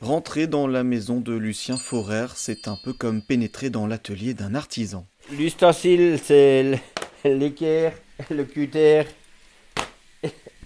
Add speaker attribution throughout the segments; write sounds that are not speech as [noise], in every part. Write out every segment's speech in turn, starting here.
Speaker 1: Rentrer dans la maison de Lucien Forer, c'est un peu comme pénétrer dans l'atelier d'un artisan.
Speaker 2: L'ustensile, c'est l'équerre, le cutter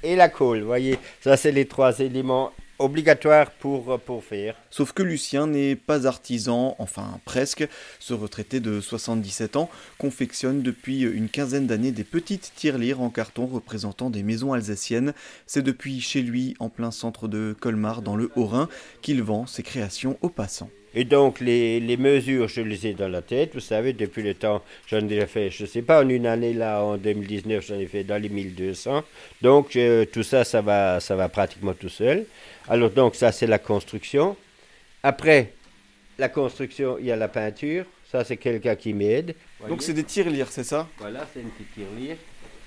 Speaker 2: et la colle. voyez, ça, c'est les trois éléments obligatoires pour, pour.
Speaker 1: Sauf que Lucien n'est pas artisan, enfin presque. Ce retraité de 77 ans confectionne depuis une quinzaine d'années des petites tirelires en carton représentant des maisons alsaciennes. C'est depuis chez lui, en plein centre de Colmar, dans le Haut-Rhin, qu'il vend ses créations aux passants.
Speaker 2: Et donc les, les, mesures, je les ai dans la tête, vous savez, depuis le temps, j'en ai fait, je ne sais pas, en une année là, en 2019, j'en ai fait dans les 1200. Donc euh, tout ça, ça va, ça va pratiquement tout seul. Alors donc ça, c'est la construction. Après la construction, il y a la peinture. Ça, c'est quelqu'un qui m'aide.
Speaker 1: Donc c'est des tirelires, c'est ça?
Speaker 2: Voilà, c'est une petite tirelire.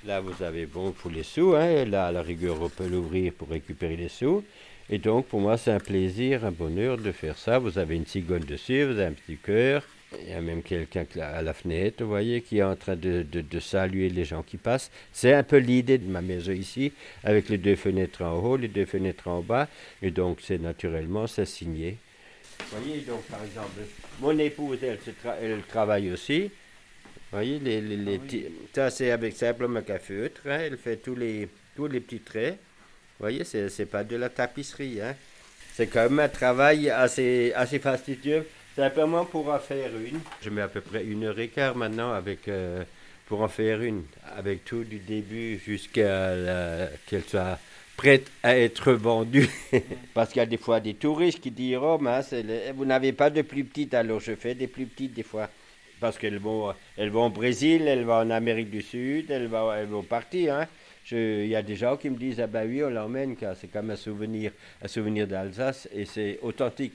Speaker 2: Là, vous avez bon pour les sous. Hein. Là, à la rigueur, on peut l'ouvrir pour récupérer les sous. Et donc, pour moi, c'est un plaisir, un bonheur de faire ça. Vous avez une cigogne dessus, vous avez un petit cœur. Il y a même quelqu'un à la fenêtre, vous voyez, qui est en train de, de, saluer les gens qui passent. C'est un peu l'idée de ma maison ici, avec les deux fenêtres en haut, les deux fenêtres en bas. Et donc, c'est naturellement, c'est signé. Vous voyez, donc, par exemple, mon épouse, elle, elle travaille aussi. Vous voyez, les, les, ah ça, c'est avec simplement un feutre. Hein. Elle fait tous les, tous les petits traits. Voyez, c'est, pas de la tapisserie. Hein. C'est quand même un travail assez, assez fastidieux, simplement pour en faire une. Je mets à peu près une heure et quart maintenant avec, euh, pour en faire une, avec tout du début jusqu'à qu'elle soit prête à être vendue. [laughs] Parce qu'il y a des fois des touristes qui disent Oh, vous n'avez pas de plus petites, alors je fais des plus petites des fois. Parce qu'elles vont, elles vont au Brésil, elles vont en Amérique du Sud, elles vont, elles vont partir. Hein. Il y a des gens qui me disent Ah ben oui, on l'emmène, car c'est comme un souvenir, un souvenir d'Alsace et c'est authentique.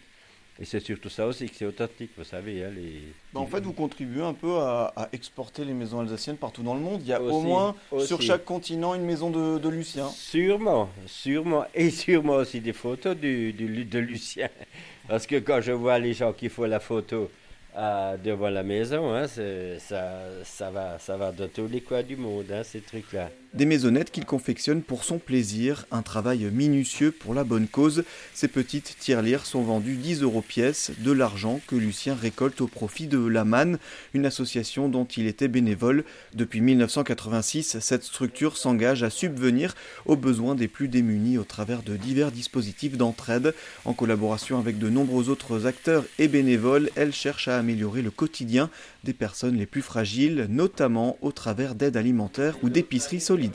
Speaker 2: Et c'est surtout ça aussi que c'est authentique, vous savez. Hein, les...
Speaker 1: Ben, en fait, vous contribuez un peu à, exporter les maisons alsaciennes partout dans le monde. Il y a au moins sur chaque continent une maison de, de, Lucien.
Speaker 2: Sûrement, sûrement. Et sûrement aussi des photos du, du, de Lucien. [laughs] Parce que quand je vois les gens qui font la photo devant la maison, hein, ça, ça, va, ça va dans tous les coins du monde, hein, ces trucs-là.
Speaker 1: Des maisonnettes qu'il confectionne pour son plaisir, un travail minutieux pour la bonne cause. Ces petites tirelires sont vendues 10 euros pièce, de l'argent que Lucien récolte au profit de la MAN, une association dont il était bénévole. Depuis 1986, cette structure s'engage à subvenir aux besoins des plus démunis au travers de divers dispositifs d'entraide. En collaboration avec de nombreux autres acteurs et bénévoles, elle cherche à améliorer le quotidien des personnes les plus fragiles, notamment au travers d'aides alimentaires ou d'épiceries solidaires.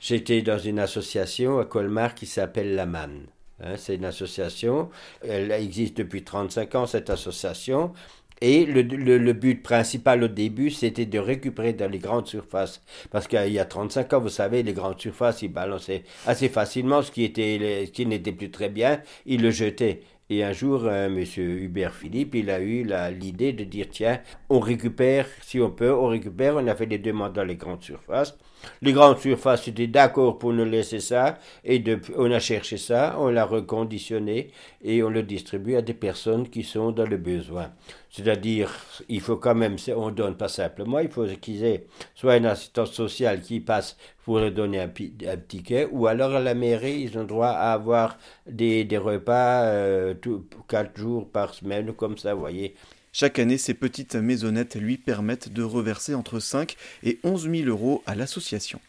Speaker 2: J'étais dans une association à Colmar qui s'appelle La Manne. Hein, c'est une association, elle existe depuis 35 ans cette association. Et le, le, but principal au début, c'était de récupérer dans les grandes surfaces. Parce qu'il y a 35 ans, vous savez, les grandes surfaces, ils balançaient assez facilement ce qui, était, ce qui n'était plus très bien, ils le jetaient. Et un jour, M. monsieur Hubert Philippe, il a eu l'idée de dire tiens, on récupère, si on peut, on récupère. On a fait des demandes dans les grandes surfaces. Les grandes surfaces étaient d'accord pour nous laisser ça, et on a cherché ça, on l'a reconditionné et on le distribue à des personnes qui sont dans le besoin. C'est-à-dire, il faut quand même, on donne pas simplement, il faut qu'ils aient soit une assistance sociale qui passe pour donner un, ticket, ou alors à la mairie, ils ont droit à avoir des, repas euh, quatre jours par semaine, comme ça, vous voyez.
Speaker 1: Chaque année, ces petites maisonnettes lui permettent de reverser entre 5 et 11 000 euros à l'association.